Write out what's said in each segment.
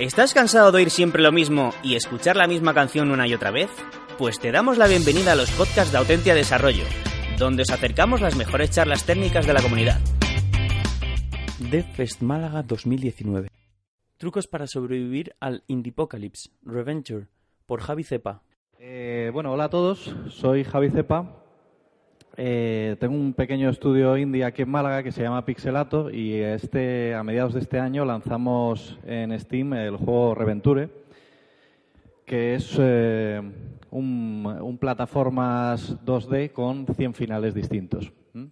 ¿Estás cansado de oír siempre lo mismo y escuchar la misma canción una y otra vez? Pues te damos la bienvenida a los podcasts de Autentia Desarrollo, donde os acercamos las mejores charlas técnicas de la comunidad. DevFest Málaga 2019. Trucos para sobrevivir al Indiepocalypse. Reventure. Por Javi Cepa. Eh, bueno, hola a todos. Soy Javi Cepa. Eh, tengo un pequeño estudio indie aquí en Málaga que se llama Pixelato y este, a mediados de este año lanzamos en Steam el juego Reventure, que es eh, un, un, plataformas 2D con 100 finales distintos. ¿Mm?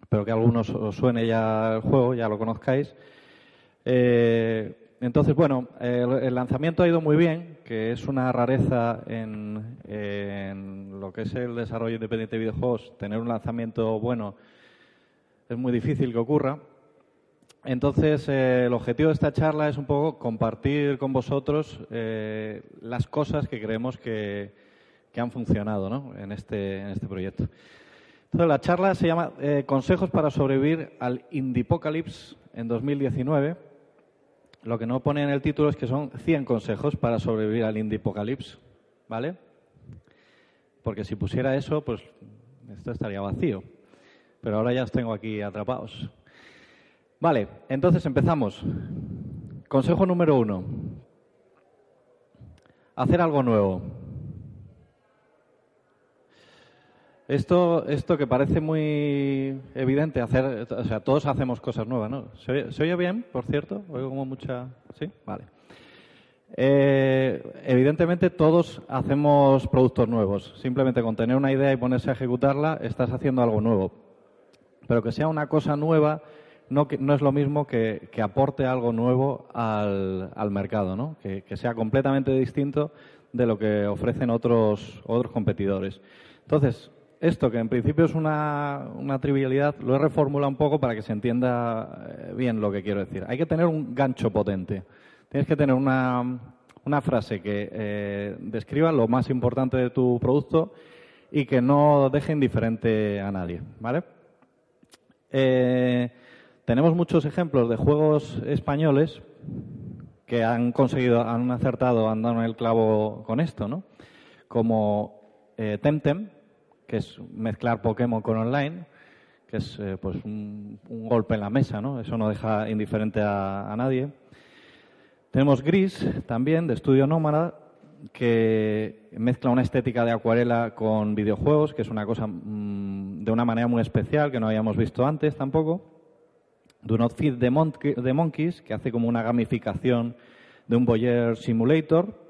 Espero que a algunos os suene ya el juego, ya lo conozcáis. Eh, entonces, bueno, el, el, lanzamiento ha ido muy bien, que es una rareza en, lo que es el desarrollo independiente de videojuegos. Tener un lanzamiento bueno es muy difícil que ocurra. Entonces, eh, el objetivo de esta charla es un poco compartir con vosotros eh, las cosas que creemos que, que han funcionado ¿no? en, este, en este proyecto. Entonces, la charla se llama eh, Consejos para sobrevivir al Indiepocalypse en 2019 lo que no pone en el título es que son 100 consejos para sobrevivir al Indiepocalypse, ¿vale? Porque si pusiera eso, pues esto estaría vacío. Pero ahora ya os tengo aquí atrapados. Vale, entonces empezamos. Consejo número uno. Hacer algo nuevo. Esto, esto que parece muy evidente, hacer, o sea, todos hacemos cosas nuevas, ¿no? ¿Se oye, ¿se bien, por cierto? Oigo como mucha... ¿Sí? Vale. Eh, evidentemente todos hacemos productos nuevos. Simplemente con tener una idea y ponerse a ejecutarla, estás haciendo algo nuevo. Pero que sea una cosa nueva no, no es lo mismo que, que aporte algo nuevo al, al mercado, ¿no? Que, que, sea completamente distinto de lo que ofrecen otros, otros competidores. Entonces, esto, que en principio es una, una, trivialidad, lo he reformulado un poco para que se entienda bien lo que quiero decir. Hay que tener un gancho potente. Tienes que tener una, una frase que eh, describa lo más importante de tu producto y que no deje indiferente a nadie. ¿vale? Eh, tenemos muchos ejemplos de juegos españoles que han conseguido, han acertado, han dado el clavo con esto, ¿no? Como eh, Temtem, que es mezclar Pokémon con online, que es eh, pues un, un, golpe en la mesa, ¿no? Eso no deja indiferente a, nadie. Tenemos Gris, también, de Estudio Nómada, que mezcla una estética de acuarela con videojuegos, que es una cosa mmm, de una manera muy especial que no habíamos visto antes tampoco. Do Not Feed the Monkeys, que hace como una gamificación de un Boyer Simulator.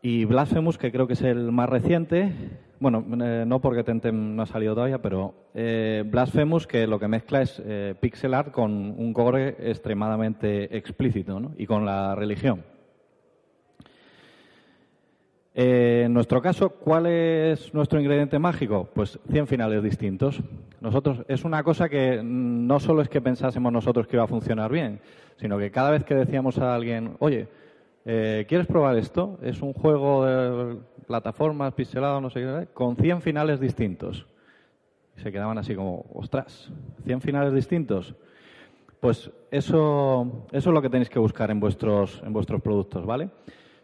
Y Blasphemous, que creo que es el más reciente, bueno, eh, no porque Temtem no ha salido todavía, pero eh, Blasphemous, que lo que mezcla es eh, pixel art con un gore extremadamente explícito ¿no? y con la religión. Eh, en nuestro caso, ¿cuál es nuestro ingrediente mágico? Pues 100 finales distintos. Nosotros, es una cosa que no solo es que pensásemos nosotros que iba a funcionar bien, sino que cada vez que decíamos a alguien, oye, eh, ¿quieres probar esto? Es un juego de plataformas, pixelado, no sé qué, con 100 finales distintos. Se quedaban así como, ostras, 100 finales distintos. Pues eso, eso es lo que tenéis que buscar en vuestros, en vuestros productos, ¿vale?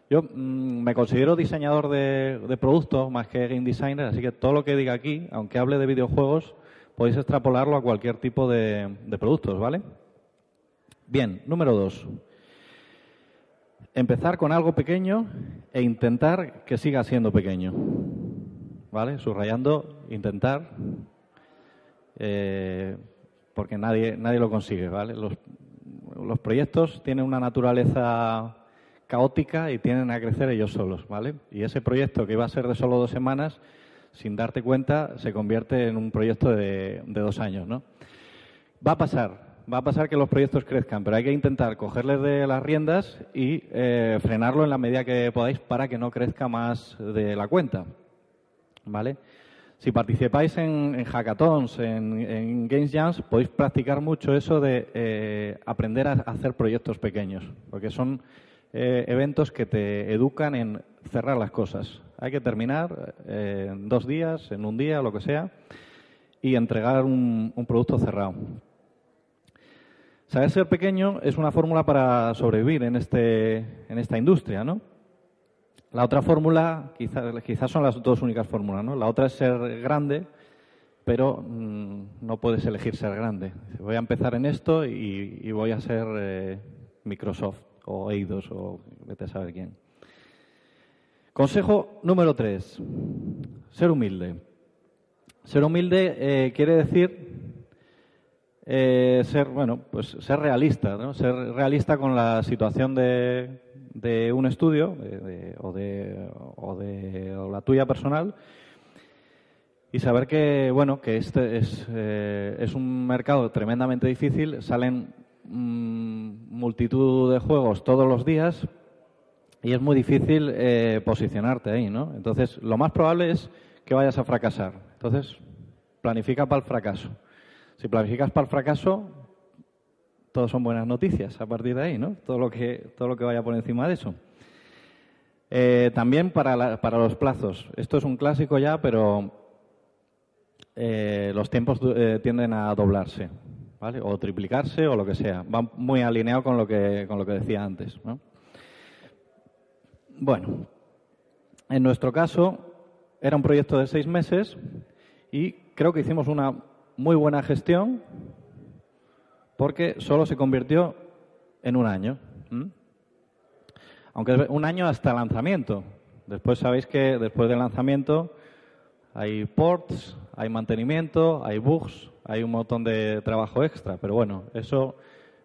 Yo mmm, me considero diseñador de, de, productos más que game designer, así que todo lo que diga aquí, aunque hable de videojuegos, podéis extrapolarlo a cualquier tipo de, de productos, ¿vale? Bien, número dos empezar con algo pequeño e intentar que siga siendo pequeño. ¿Vale? Subrayando, intentar, eh, porque nadie, nadie lo consigue, ¿vale? Los, los, proyectos tienen una naturaleza caótica y tienen a crecer ellos solos, ¿vale? Y ese proyecto que iba a ser de solo dos semanas, sin darte cuenta, se convierte en un proyecto de, de dos años, ¿no? Va a pasar, va a pasar que los proyectos crezcan, pero hay que intentar cogerles de las riendas y eh, frenarlo en la medida que podáis para que no crezca más de la cuenta. ¿Vale? Si participáis en, en hackathons, en, Games Jams, podéis practicar mucho eso de eh, aprender a hacer proyectos pequeños, porque son eh, eventos que te educan en cerrar las cosas. Hay que terminar en dos días, en un día, lo que sea, y entregar un producto cerrado. Saber ser pequeño es una fórmula para sobrevivir en, este, en esta industria, ¿no? La otra fórmula, quizás, quizás son las dos únicas fórmulas, ¿no? La otra es ser grande, pero mm, no puedes elegir ser grande. Voy a empezar en esto y, voy a ser eh, Microsoft o Eidos o vete a saber quién. Consejo número tres, ser humilde. Ser humilde eh, quiere decir eh, ser, bueno, pues ser realista, ¿no? Ser realista con la situación de, de un estudio o, de, o de la tuya personal y saber que, bueno, que este es, eh, es un mercado tremendamente difícil, salen mm, multitud de juegos todos los días y es muy difícil eh, posicionarte ahí, ¿no? Entonces, lo más probable es que vayas a fracasar. Entonces, planifica para el fracaso. Si planificas para el fracaso, todo son buenas noticias a partir de ahí, ¿no? Todo lo que, todo lo que vaya por encima de eso. Eh, también para, para los plazos. Esto es un clásico ya, pero eh, los tiempos eh, tienden a doblarse, ¿vale? O triplicarse o lo que sea. Va muy alineado con lo que, con lo que decía antes, Bueno, en nuestro caso era un proyecto de seis meses y creo que hicimos una muy buena gestión porque solo se convirtió en un año. Aunque es un año hasta el lanzamiento. Después sabéis que después del lanzamiento hay ports, hay mantenimiento, hay bugs, hay un montón de trabajo extra, pero bueno, eso,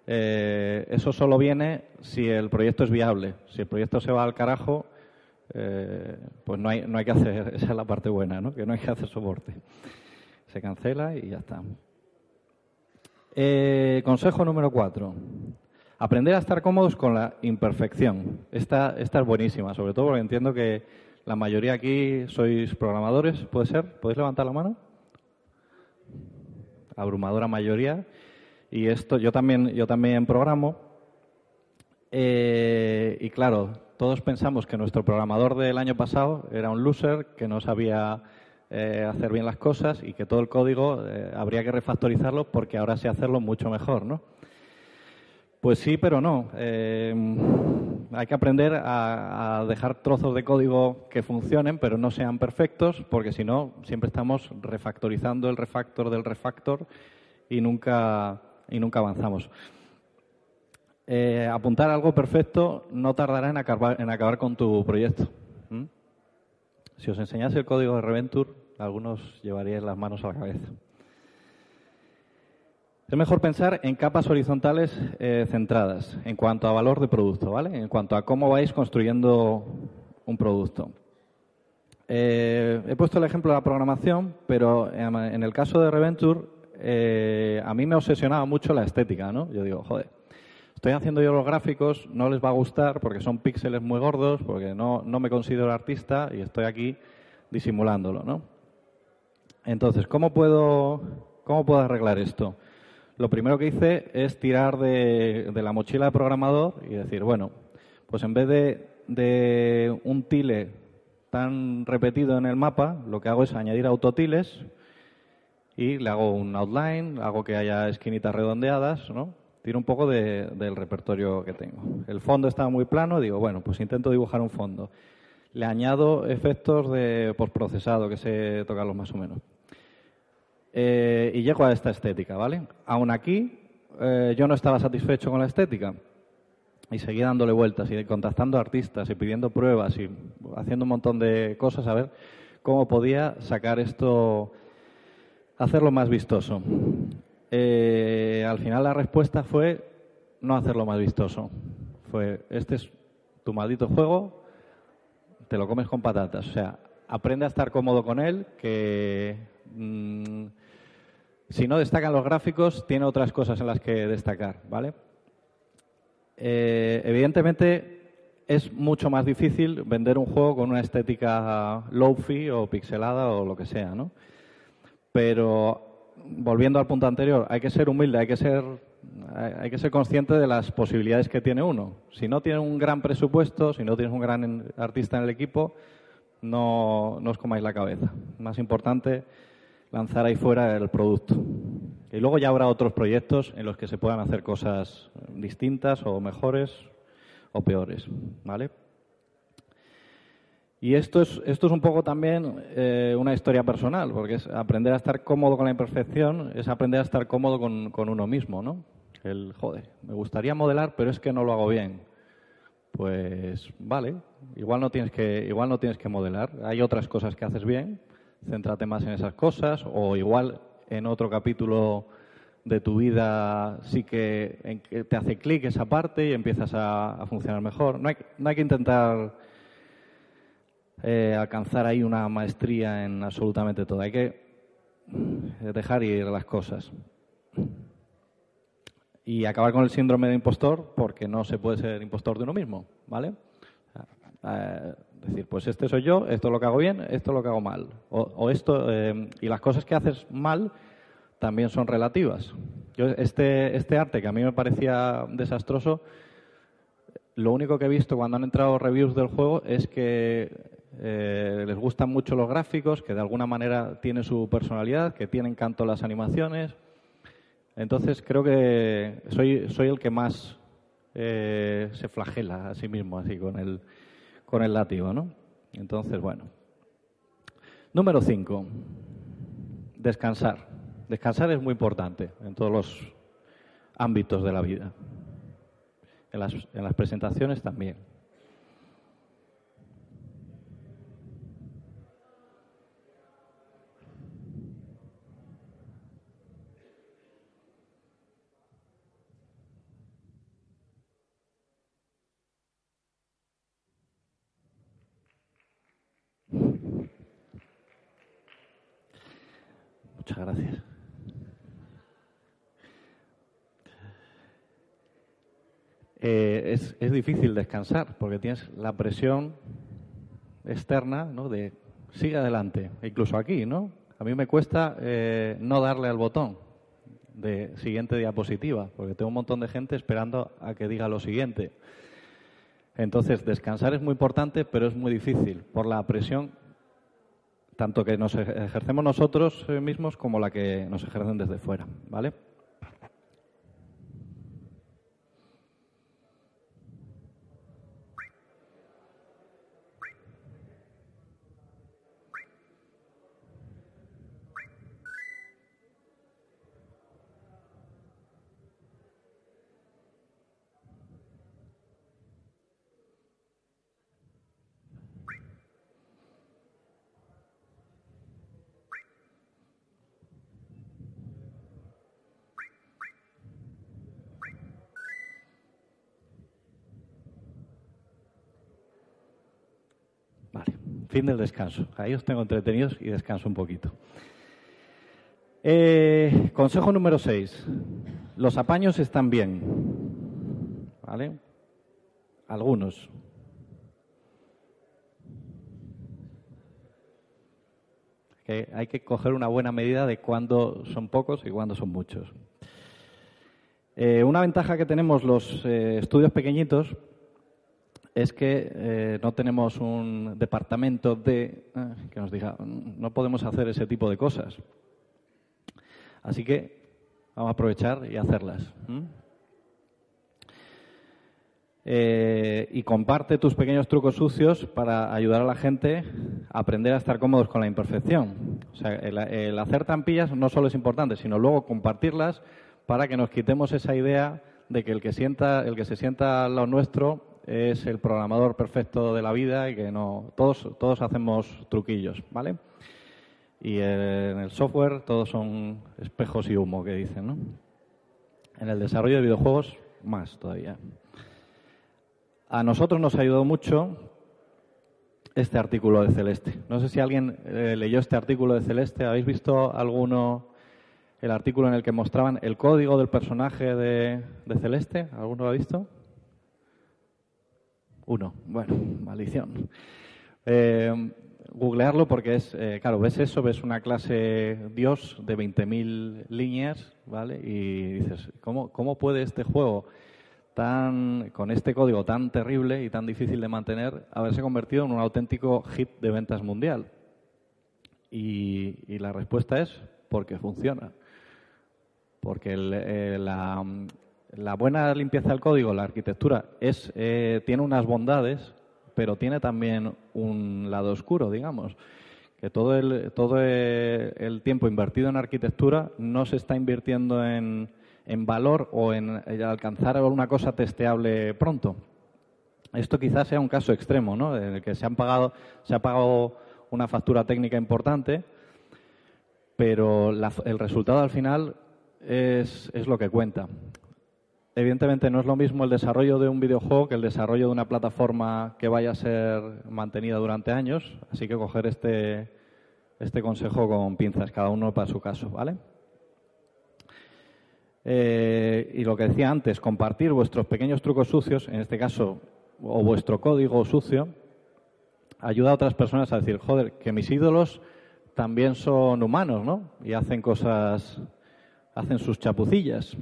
eh, eso solo viene si el proyecto es viable. Si el proyecto se va al carajo, eh, pues no hay, no hay que hacer, esa es la parte buena, ¿no? que no hay que hacer soporte. Se cancela y ya está. Eh, consejo número cuatro. Aprender a estar cómodos con la imperfección. Esta, esta es buenísima, sobre todo porque entiendo que la mayoría aquí sois programadores, ¿puede ser? ¿Podéis levantar la mano? Abrumadora mayoría. Y esto, yo también, yo también programo. Eh, y claro, todos pensamos que nuestro programador del año pasado era un loser, que no sabía eh, hacer bien las cosas y que todo el código eh, habría que refactorizarlo porque ahora sé hacerlo mucho mejor, ¿no? Pues sí, pero no. Eh, hay que aprender a, dejar trozos de código que funcionen, pero no sean perfectos, porque si no, siempre estamos refactorizando el refactor del refactor y nunca, y nunca avanzamos. Apuntar algo perfecto no tardará en acabar, en acabar con tu proyecto. Si os enseñase el código de Reventure, algunos llevaríais las manos a la cabeza. Es mejor pensar en capas horizontales eh, centradas en cuanto a valor de producto, ¿vale? En cuanto a cómo vais construyendo un producto. Eh, he puesto el ejemplo de la programación, pero en el caso de Reventure, eh, a mí me obsesionaba mucho la estética, ¿no? Yo digo, joder, estoy haciendo yo los gráficos, no les va a gustar porque son píxeles muy gordos, porque no, no me considero artista y estoy aquí disimulándolo, ¿no? Entonces, ¿cómo puedo, cómo puedo arreglar esto? lo primero que hice es tirar de, la mochila de programador y decir, bueno, pues en vez de, un tile tan repetido en el mapa, lo que hago es añadir autotiles y le hago un outline, hago que haya esquinitas redondeadas, ¿no? Tiro un poco del repertorio que tengo. El fondo estaba muy plano, digo, bueno, pues intento dibujar un fondo. Le añado efectos de postprocesado, que sé tocarlos más o menos. Eh, y llego a esta estética, ¿vale? Aún aquí eh, yo no estaba satisfecho con la estética y seguí dándole vueltas y contactando artistas y pidiendo pruebas y haciendo un montón de cosas a ver cómo podía sacar esto, hacerlo más vistoso. Eh, al final la respuesta fue no hacerlo más vistoso. Fue, este es tu maldito juego, te lo comes con patatas. O sea, aprende a estar cómodo con él, que mm, si no destacan los gráficos, tiene otras cosas en las que destacar, ¿vale? Eh, evidentemente es mucho más difícil vender un juego con una estética low-fi o pixelada o lo que sea, ¿no? Pero volviendo al punto anterior, hay que ser humilde, hay que ser, hay que ser consciente de las posibilidades que tiene uno. Si no tienes un gran presupuesto, si no tienes un gran artista en el equipo, no, no os comáis la cabeza. Más importante lanzar ahí fuera el producto. Y luego ya habrá otros proyectos en los que se puedan hacer cosas distintas o mejores o peores, ¿vale? Y esto es, esto es un poco también eh, una historia personal, porque es aprender a estar cómodo con la imperfección, es aprender a estar cómodo con, con uno mismo, ¿no? El, joder, me gustaría modelar, pero es que no lo hago bien. Pues vale, igual no tienes que, igual no tienes que modelar. Hay otras cosas que haces bien, céntrate más en esas cosas, o igual en otro capítulo de tu vida sí que, te hace clic esa parte y empiezas a, funcionar mejor. No hay, no hay que intentar eh, alcanzar ahí una maestría en absolutamente todo. Hay que dejar ir las cosas. Y acabar con el síndrome de impostor, porque no se puede ser impostor de uno mismo, ¿vale? Eh, decir, pues este soy yo, esto es lo que hago bien, esto es lo que hago mal. O, esto, eh, y las cosas que haces mal también son relativas. Yo, este, este arte que a mí me parecía desastroso, lo único que he visto cuando han entrado reviews del juego es que eh, les gustan mucho los gráficos, que de alguna manera tienen su personalidad, que tienen canto las animaciones. Entonces creo que soy, soy el que más eh, se flagela a sí mismo, así con el, con el látigo, ¿no? Entonces, bueno. Número 5. Descansar. Descansar es muy importante en todos los ámbitos de la vida. En las, en las presentaciones también. Muchas gracias. Eh, es, es, difícil descansar porque tienes la presión externa ¿no? de sigue adelante, incluso aquí, ¿no? A mí me cuesta eh, no darle al botón de siguiente diapositiva porque tengo un montón de gente esperando a que diga lo siguiente. Entonces, descansar es muy importante, pero es muy difícil por la presión tanto que nos ejercemos nosotros mismos como la que nos ejercen desde fuera, ¿vale? Fin del descanso. Ahí os tengo entretenidos y descanso un poquito. Eh, consejo número 6. Los apaños están bien. ¿Vale? Algunos. hay que coger una buena medida de cuándo son pocos y cuándo son muchos. Eh, una ventaja que tenemos los eh, estudios pequeñitos es que eh, no tenemos un departamento de eh, que nos diga no podemos hacer ese tipo de cosas. Así que vamos a aprovechar y hacerlas. Eh, y comparte tus pequeños trucos sucios para ayudar a la gente a aprender a estar cómodos con la imperfección. O sea, el, el hacer trampillas no solo es importante, sino luego compartirlas para que nos quitemos esa idea de que el que sienta, el que se sienta a lo nuestro es el programador perfecto de la vida y que no todos todos hacemos truquillos, ¿vale? Y en el software todos son espejos y humo que dicen, ¿no? En el desarrollo de videojuegos más todavía. A nosotros nos ayudado mucho este artículo de Celeste. No sé si alguien eh, leyó este artículo de Celeste. ¿Habéis visto alguno el artículo en el que mostraban el código del personaje de, de Celeste? ¿Alguno lo ha visto? Uno. Bueno, maldición. Eh, googlearlo porque es, eh, claro, ves eso, ves una clase Dios de 20.000 líneas, ¿vale? Y dices, ¿cómo, ¿cómo puede este juego tan, con este código tan terrible y tan difícil de mantener, haberse convertido en un auténtico hit de ventas mundial? Y, la respuesta es porque funciona. Porque eh, la, buena limpieza del código, la arquitectura, es, eh, tiene unas bondades, pero tiene también un lado oscuro, digamos. Que todo el, todo el tiempo invertido en arquitectura no se está invirtiendo en, en valor o en alcanzar alguna cosa testeable pronto. Esto quizás sea un caso extremo, ¿no? En el que se han pagado, se ha pagado una factura técnica importante, pero el resultado al final es, lo que cuenta. Evidentemente no es lo mismo el desarrollo de un videojuego que el desarrollo de una plataforma que vaya a ser mantenida durante años, así que coger este, este consejo con pinzas, cada uno para su caso, ¿vale? Eh, y lo que decía antes, compartir vuestros pequeños trucos sucios, en este caso, o vuestro código sucio, ayuda a otras personas a decir, joder, que mis ídolos también son humanos, ¿no? Y hacen cosas, hacen sus chapucillas.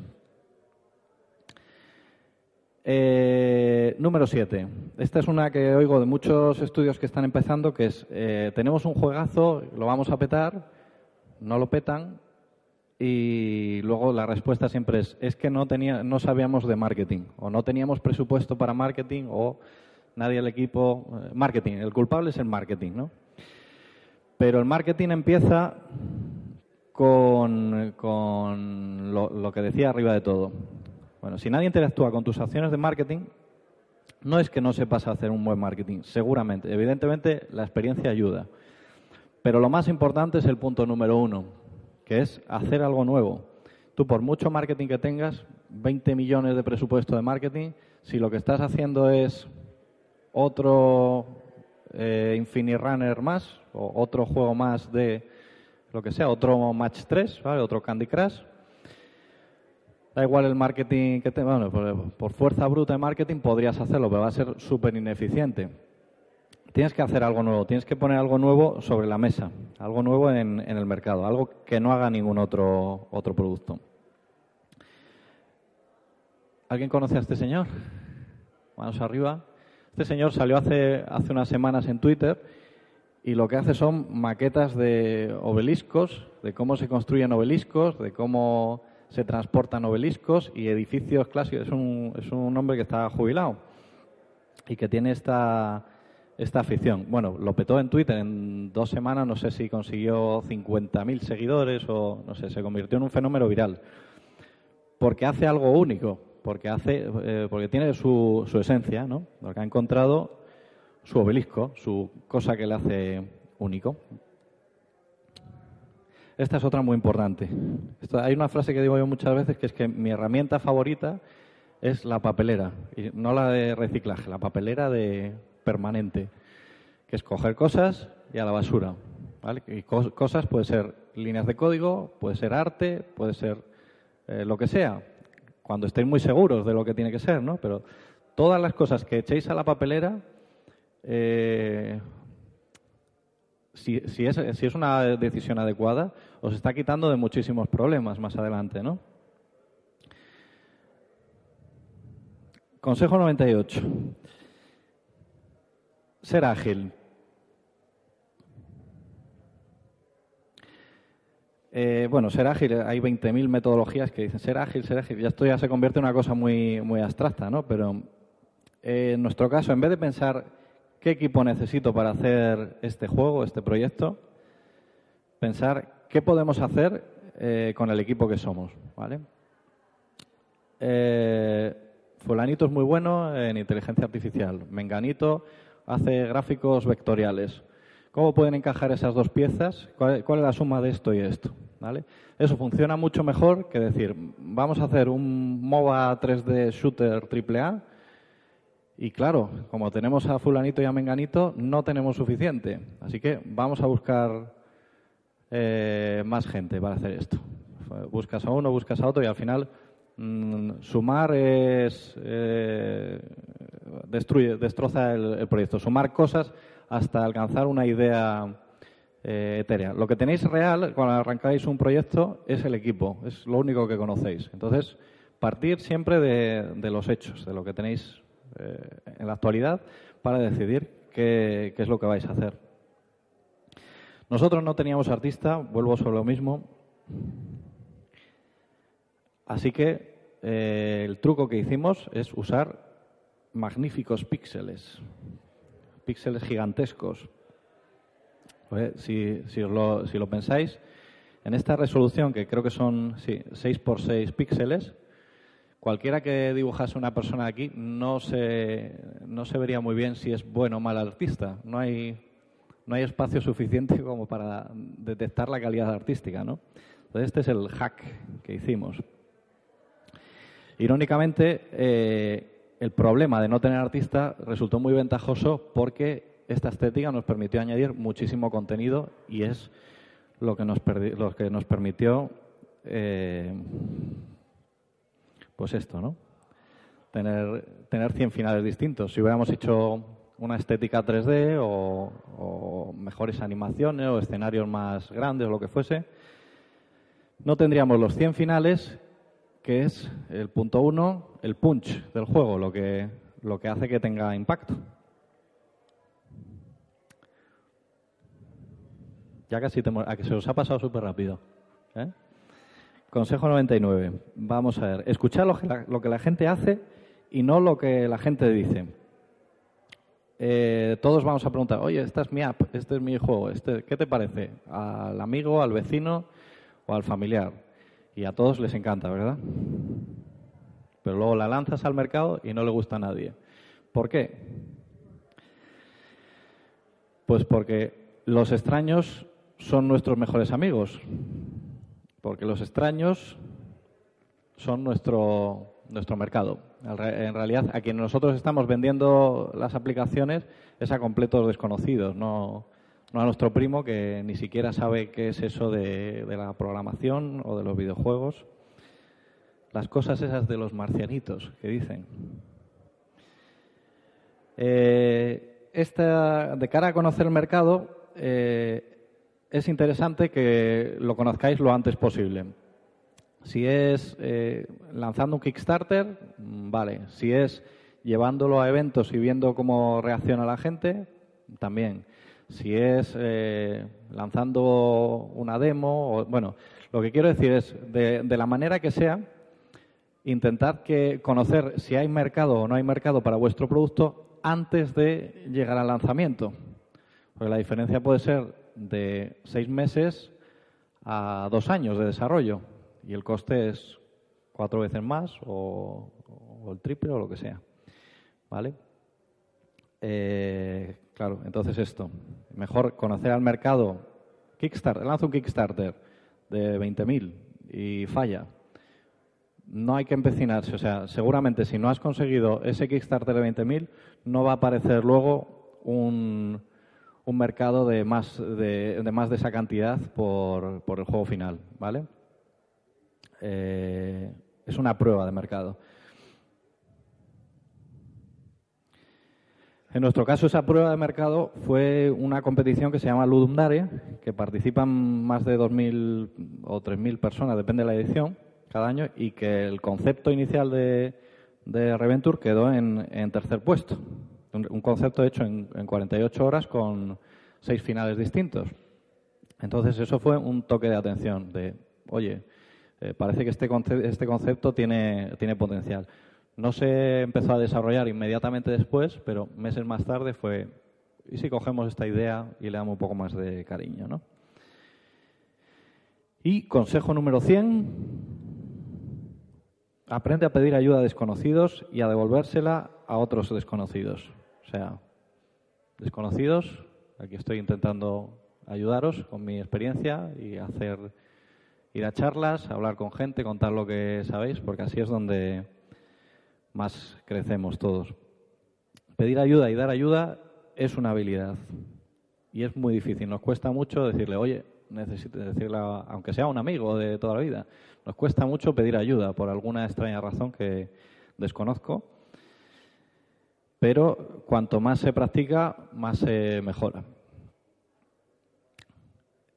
Eh, número 7. Esta es una que oigo de muchos estudios que están empezando, que es, eh, tenemos un juegazo, lo vamos a petar, no lo petan, y luego la respuesta siempre es, es que no, tenía, no sabíamos de marketing, o no teníamos presupuesto para marketing, o nadie del equipo. Eh, marketing, el culpable es el marketing, ¿no? Pero el marketing empieza con, lo, que decía arriba de todo. Bueno, si nadie interactúa con tus acciones de marketing, no es que no sepas hacer un buen marketing, seguramente. Evidentemente, la experiencia ayuda. Pero lo más importante es el punto número uno, que es hacer algo nuevo. Tú, por mucho marketing que tengas, 20 millones de presupuesto de marketing, si lo que estás haciendo es otro eh, Infinite Runner más, o otro juego más de lo que sea, otro Match 3, ¿vale? otro Candy Crush, da igual el marketing que te, bueno, por, fuerza bruta de marketing podrías hacerlo, pero va a ser súper ineficiente tienes que hacer algo nuevo, tienes que poner algo nuevo sobre la mesa, algo nuevo en, el mercado, algo que no haga ningún otro, otro producto. ¿Alguien conoce a este señor? Manos arriba. Este señor salió hace, hace unas semanas en Twitter y lo que hace son maquetas de obeliscos, de cómo se construyen obeliscos, de cómo se transportan obeliscos y edificios clásicos. Es un, es un hombre que está jubilado y que tiene esta, esta afición. Bueno, lo petó en Twitter en dos semanas, no sé si consiguió 50.000 seguidores o no sé, se convirtió en un fenómeno viral. Porque hace algo único, porque hace, eh, porque tiene su, su esencia, ¿no? Porque ha encontrado su obelisco, su cosa que le hace único. Esta es otra muy importante. hay una frase que digo yo muchas veces que es que mi herramienta favorita es la papelera, y no la de reciclaje, la papelera de permanente, que es coger cosas y a la basura. ¿vale? Y cosas puede ser líneas de código, puede ser arte, puede ser eh, lo que sea, cuando estéis muy seguros de lo que tiene que ser, ¿no? Pero todas las cosas que echéis a la papelera, eh, si, es una decisión adecuada, os está quitando de muchísimos problemas más adelante, ¿no? Consejo 98 ser ágil. Eh, bueno, ser ágil, hay 20.000 metodologías que dicen ser ágil, ser ágil. Ya esto ya se convierte en una cosa muy, muy abstracta, ¿no? Pero eh, en nuestro caso, en vez de pensar qué equipo necesito para hacer este juego, este proyecto, pensar qué podemos hacer eh, con el equipo que somos, ¿vale? fulanito es muy bueno en inteligencia artificial. Menganito hace gráficos vectoriales. ¿Cómo pueden encajar esas dos piezas? ¿Cuál, es la suma de esto y esto? Eso funciona mucho mejor que decir, vamos a hacer un MOBA 3D shooter AAA y claro, como tenemos a fulanito y a menganito, no tenemos suficiente. Así que vamos a buscar eh, más gente para hacer esto. Buscas a uno, buscas a otro y al final mm, sumar es eh, destruye, destroza el, proyecto. Sumar cosas hasta alcanzar una idea eh, etérea. Lo que tenéis real cuando arrancáis un proyecto es el equipo, es lo único que conocéis. Entonces, partir siempre de, los hechos, de lo que tenéis eh, en la actualidad para decidir qué, es lo que vais a hacer. Nosotros no teníamos artista, vuelvo sobre lo mismo. Así que eh, el truco que hicimos es usar magníficos píxeles, píxeles gigantescos. Pues, lo, si, lo, pensáis, en esta resolución, que creo que son sí, 6 por 6 píxeles, cualquiera que dibujase una persona aquí no se, no se vería muy bien si es bueno o mal artista. No hay, no hay espacio suficiente como para detectar la calidad artística. ¿no? Entonces, este es el hack que hicimos. Irónicamente, eh, el problema de no tener artista resultó muy ventajoso porque esta estética nos permitió añadir muchísimo contenido y es lo que nos, lo que nos permitió, eh, pues esto, ¿no? Tener, tener 100 finales distintos. Si hubiéramos hecho una estética 3D o, mejores animaciones o escenarios más grandes o lo que fuese, no tendríamos los 100 finales, que es el punto uno, el punch del juego, lo que, lo que hace que tenga impacto. Ya casi te, a que se os ha pasado súper rápido. ¿eh? Consejo 99. Vamos a ver. Escuchar lo que, la, gente hace y no lo que la gente dice. Eh, todos vamos a preguntar, oye, esta es mi app, este es mi juego, este, ¿qué te parece? ¿Al amigo, al vecino o al familiar? Y a todos les encanta, ¿verdad? Pero luego la lanzas al mercado y no le gusta a nadie. ¿Por qué? Pues porque los extraños son nuestros mejores amigos, porque los extraños son nuestro, nuestro mercado. En realidad, a quien nosotros estamos vendiendo las aplicaciones es a completos desconocidos, no, a nuestro primo que ni siquiera sabe qué es eso de, de la programación o de los videojuegos. Las cosas esas de los marcianitos que dicen. Eh, esta, de cara a conocer el mercado, eh, es interesante que lo conozcáis lo antes posible. Si es eh, lanzando un Kickstarter, mm, vale. Si es llevándolo a eventos y viendo cómo reacciona la gente, también. Si es eh, lanzando una demo, bueno, lo que quiero decir es, de, de la manera que sea, intentad que conocer si hay mercado o no hay mercado para vuestro producto antes de llegar al lanzamiento. Porque la diferencia puede ser de seis meses a dos años de desarrollo y el coste es cuatro veces más o, el triple o lo que sea. ¿Vale? Eh, claro, entonces esto. Mejor conocer al mercado. Kickstarter, lanza un Kickstarter de 20.000 y falla. No hay que empecinarse. O sea, seguramente si no has conseguido ese Kickstarter de 20.000, no va a aparecer luego un, un mercado de más de, más de esa cantidad por, por el juego final, ¿vale? Eh, es una prueba de mercado. En nuestro caso, esa prueba de mercado fue una competición que se llama Ludum Dare, que participan más de 2.000 o 3.000 personas, depende de la edición, cada año, y que el concepto inicial de, de Reventure quedó en, en tercer puesto un concepto hecho en, en 48 horas con seis finales distintos. Entonces eso fue un toque de atención de, oye, eh, parece que este, este concepto tiene, tiene potencial. No se empezó a desarrollar inmediatamente después, pero meses más tarde fue, ¿y si cogemos esta idea y le damos un poco más de cariño? ¿no? Y consejo número 100, aprende a pedir ayuda a desconocidos y a devolvérsela a otros desconocidos. O sea, desconocidos, aquí estoy intentando ayudaros con mi experiencia y hacer ir a charlas, hablar con gente, contar lo que sabéis, porque así es donde más crecemos todos. Pedir ayuda y dar ayuda es una habilidad y es muy difícil. Nos cuesta mucho decirle, oye, necesito decirle, aunque sea un amigo de toda la vida, nos cuesta mucho pedir ayuda por alguna extraña razón que desconozco pero cuanto más se practica, más se mejora.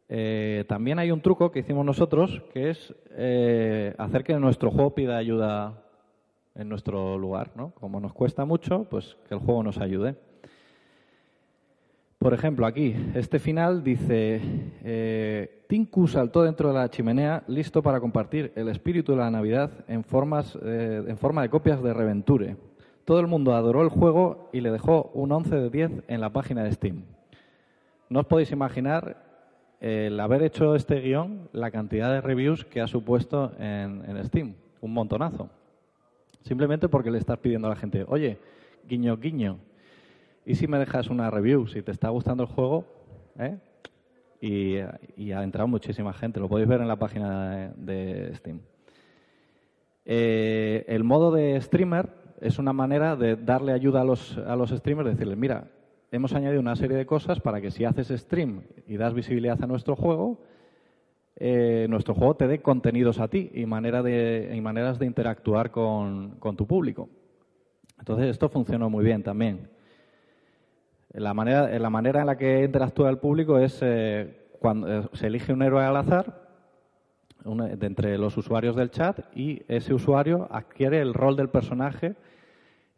Eh, también hay un truco que hicimos nosotros, que es eh, hacer que nuestro juego pida ayuda en nuestro lugar. ¿no? Como nos cuesta mucho, pues que el juego nos ayude. Por ejemplo, aquí, este final dice, eh, Tinku saltó dentro de la chimenea listo para compartir el espíritu de la Navidad en, formas, eh, en forma de copias de Reventure. Todo el mundo adoró el juego y le dejó un 11 de 10 en la página de Steam. No os podéis imaginar el haber hecho este guion, la cantidad de reviews que ha supuesto en, Steam. Un montonazo. Simplemente porque le estás pidiendo a la gente, oye, guiño, guiño, ¿y si me dejas una review? Si te está gustando el juego, ¿eh? y, ha entrado muchísima gente, lo podéis ver en la página de, Steam. Eh, el modo de streamer es una manera de darle ayuda a los, a los streamers, decirles, mira, hemos añadido una serie de cosas para que si haces stream y das visibilidad a nuestro juego, eh, nuestro juego te dé contenidos a ti y, manera de, y maneras de interactuar con, tu público. Entonces, esto funcionó muy bien también. La manera, la manera en la que interactúa el público es eh, cuando eh, se elige un héroe al azar entre los usuarios del chat y ese usuario adquiere el rol del personaje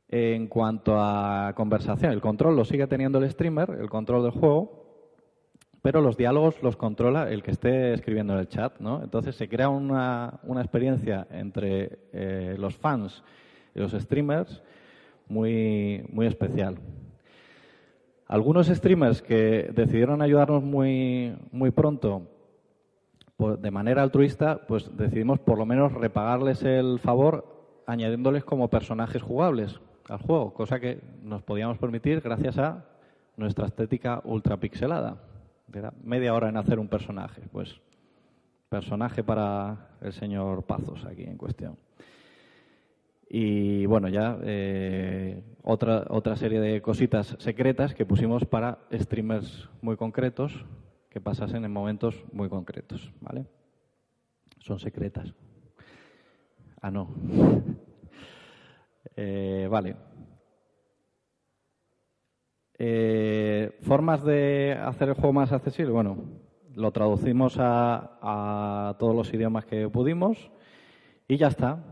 en cuanto a conversación. El control lo sigue teniendo el streamer, el control del juego, pero los diálogos los controla el que esté escribiendo en el chat, ¿no? Entonces se crea una, una experiencia entre eh, los fans y los streamers muy, muy especial. Algunos streamers que decidieron ayudarnos muy, muy pronto pues, de manera altruista, pues decidimos por lo menos repagarles el favor añadiéndoles como personajes jugables al juego, cosa que nos podíamos permitir gracias a nuestra estética ultra pixelada media hora en hacer un personaje. Pues personaje para el señor Pazos aquí en cuestión. Y bueno, ya eh, otra, otra serie de cositas secretas que pusimos para streamers muy concretos que pasasen en momentos muy concretos, ¿vale? Son secretas. Ah, no. eh, vale. Eh, formas de hacer el juego más accesible. Bueno, lo traducimos a, todos los idiomas que pudimos y ya está.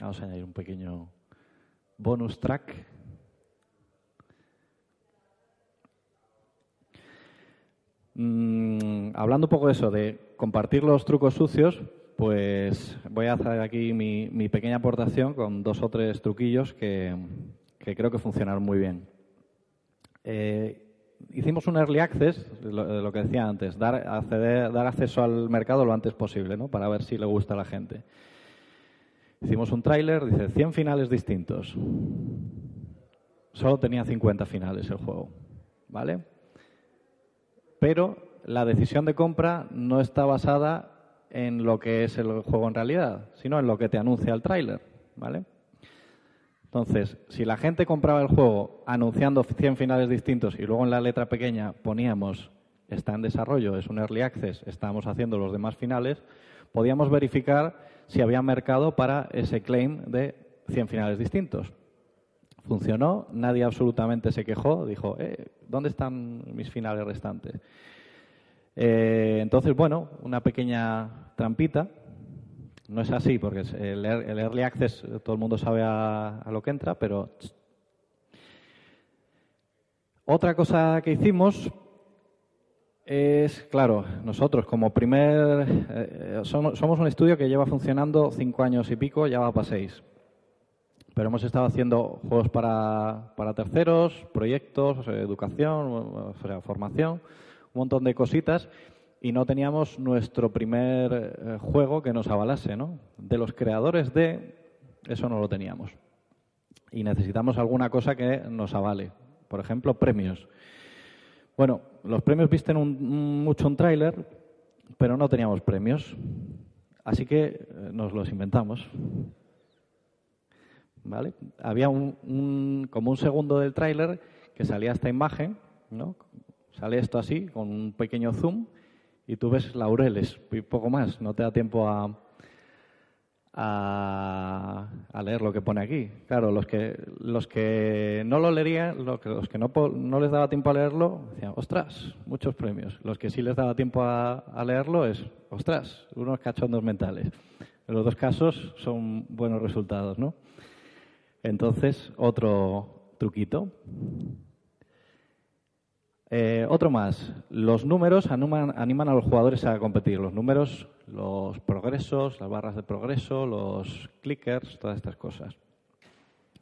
Vamos a añadir un pequeño bonus track. Mm, hablando un poco de eso, de compartir los trucos sucios, pues voy a hacer aquí mi, pequeña aportación con dos o tres truquillos que, creo que funcionaron muy bien. Eh, hicimos un early access, lo, que decía antes, dar, acceder, dar acceso al mercado lo antes posible, ¿no? para ver si le gusta a la gente. Hicimos un tráiler, dice 100 finales distintos. Solo tenía 50 finales el juego, ¿vale? pero la decisión de compra no está basada en lo que es el juego en realidad, sino en lo que te anuncia el tráiler, ¿vale? Entonces, si la gente compraba el juego anunciando 100 finales distintos y luego en la letra pequeña poníamos está en desarrollo, es un early access, estamos haciendo los demás finales, podíamos verificar si había mercado para ese claim de 100 finales distintos. Funcionó, nadie absolutamente se quejó, dijo, eh, ¿dónde están mis finales restantes? Eh, entonces, bueno, una pequeña trampita. No es así, porque el, Early Access todo el mundo sabe a, lo que entra, pero... Otra cosa que hicimos es, claro, nosotros como primer... Eh, somos, somos un estudio que lleva funcionando cinco años y pico, ya va para seis pero hemos estado haciendo juegos para, para terceros, proyectos, educación, formación, un montón de cositas y no teníamos nuestro primer eh, juego que nos avalase, ¿no? De los creadores de eso no lo teníamos. Y necesitamos alguna cosa que nos avale. Por ejemplo, premios. Bueno, los premios visten mucho un tráiler, pero no teníamos premios. Así que eh, nos los inventamos. ¿vale? Había un, como un segundo del tráiler que salía esta imagen, ¿no? Sale esto así, con un pequeño zoom, y tú ves laureles, y poco más, no te da tiempo a, a, leer lo que pone aquí. Claro, los que, los que no lo leerían, los que, no, no les daba tiempo a leerlo, decían, ostras, muchos premios. Los que sí les daba tiempo a, a leerlo es, ostras, unos cachondos mentales. En los dos casos son buenos resultados, ¿no? Entonces, otro truquito. Eh, otro más. Los números animan, a los jugadores a competir. Los números, los progresos, las barras de progreso, los clickers, todas estas cosas.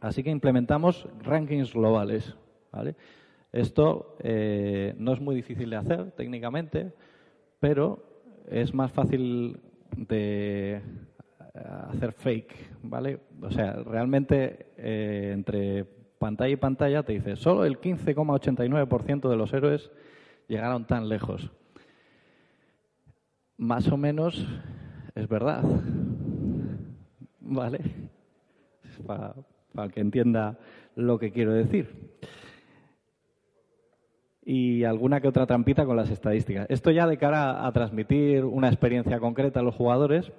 Así que implementamos rankings globales. Esto eh, no es muy difícil de hacer técnicamente, pero es más fácil de eh, hacer fake, ¿vale? O sea, realmente entre pantalla y pantalla te dice, solo el 15,89% de los héroes llegaron tan lejos. Más o menos es verdad. ¿Vale? Para, que entienda lo que quiero decir. Y alguna que otra trampita con las estadísticas. Esto ya de cara a transmitir una experiencia concreta a los jugadores,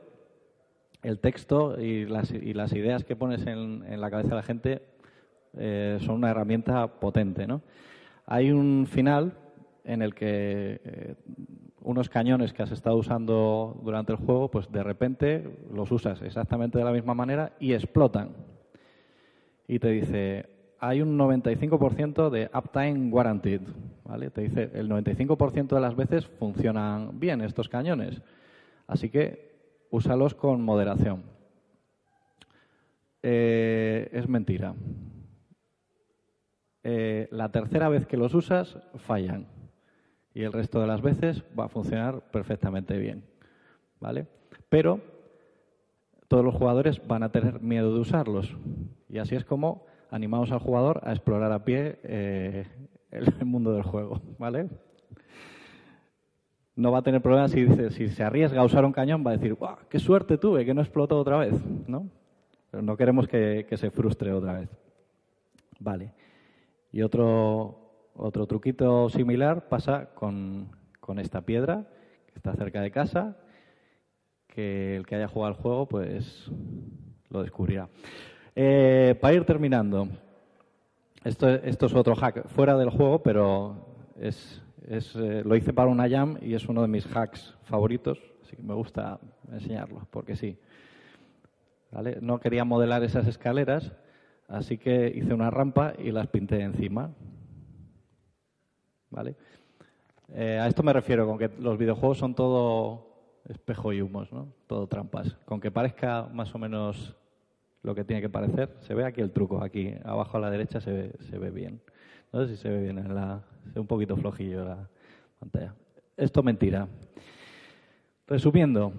el texto y las, y las ideas que pones en, en la cabeza de la gente eh, son una herramienta potente. ¿no? Hay un final en el que eh, unos cañones que has estado usando durante el juego, pues de repente los usas exactamente de la misma manera y explotan. Y te dice, hay un 95% de uptime guaranteed. ¿vale? Te dice, el 95% de las veces funcionan bien estos cañones. Así que úsalos con moderación. Eh, es mentira. Eh, la tercera vez que los usas fallan y el resto de las veces va a funcionar perfectamente bien. ¿Vale? Pero todos los jugadores van a tener miedo de usarlos y así es como animamos al jugador a explorar a pie eh, el mundo del juego. ¿Vale? No va a tener problemas si, dice, si se arriesga a usar un cañón, va a decir, ¡guau! ¡Qué suerte tuve que no explotó otra vez! ¿No? No queremos que, que se frustre otra vez. Vale. Y otro, otro truquito similar pasa con, con esta piedra que está cerca de casa, que el que haya jugado al juego pues lo descubrirá. Eh, para ir terminando, esto, esto es otro hack fuera del juego, pero es, es, eh, lo hice para una jam y es uno de mis hacks favoritos, así que me gusta enseñarlo, porque sí. ¿Vale? No quería modelar esas escaleras, Así que hice una rampa y las pinté encima. ¿Vale? Eh, a esto me refiero con que los videojuegos son todo espejo y humos, ¿no? Todo trampas. Con que parezca más o menos lo que tiene que parecer, se ve aquí el truco, aquí abajo a la derecha se ve, se ve bien. No sé si se ve bien, en la, un poquito flojillo la pantalla. Esto mentira. Resumiendo,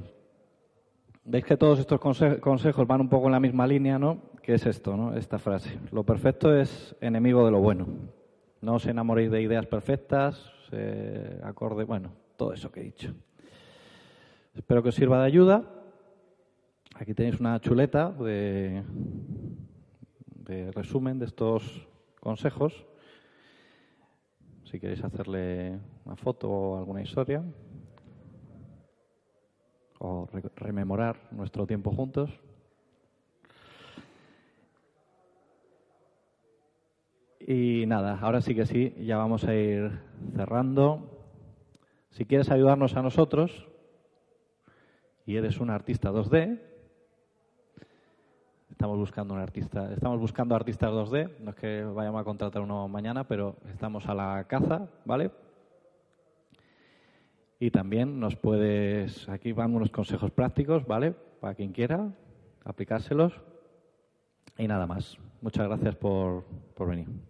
veis que todos estos consejos van un poco en la misma línea, ¿no? ¿Qué es esto, no? Esta frase. Lo perfecto es enemigo de lo bueno. No os enamoréis de ideas perfectas, acorde, bueno, todo eso que he dicho. Espero que os sirva de ayuda. Aquí tenéis una chuleta de, de resumen de estos consejos. Si queréis hacerle una foto o alguna historia o rememorar nuestro tiempo juntos. Y nada, ahora sí que sí, ya vamos a ir cerrando. Si quieres ayudarnos a nosotros y eres un artista 2D, estamos buscando un artista, estamos buscando artistas 2D, no es que vayamos a contratar uno mañana, pero estamos a la caza, ¿vale? Y también nos puedes, aquí van unos consejos prácticos, ¿vale? Para quien quiera aplicárselos. Y nada más. Muchas gracias por, por venir.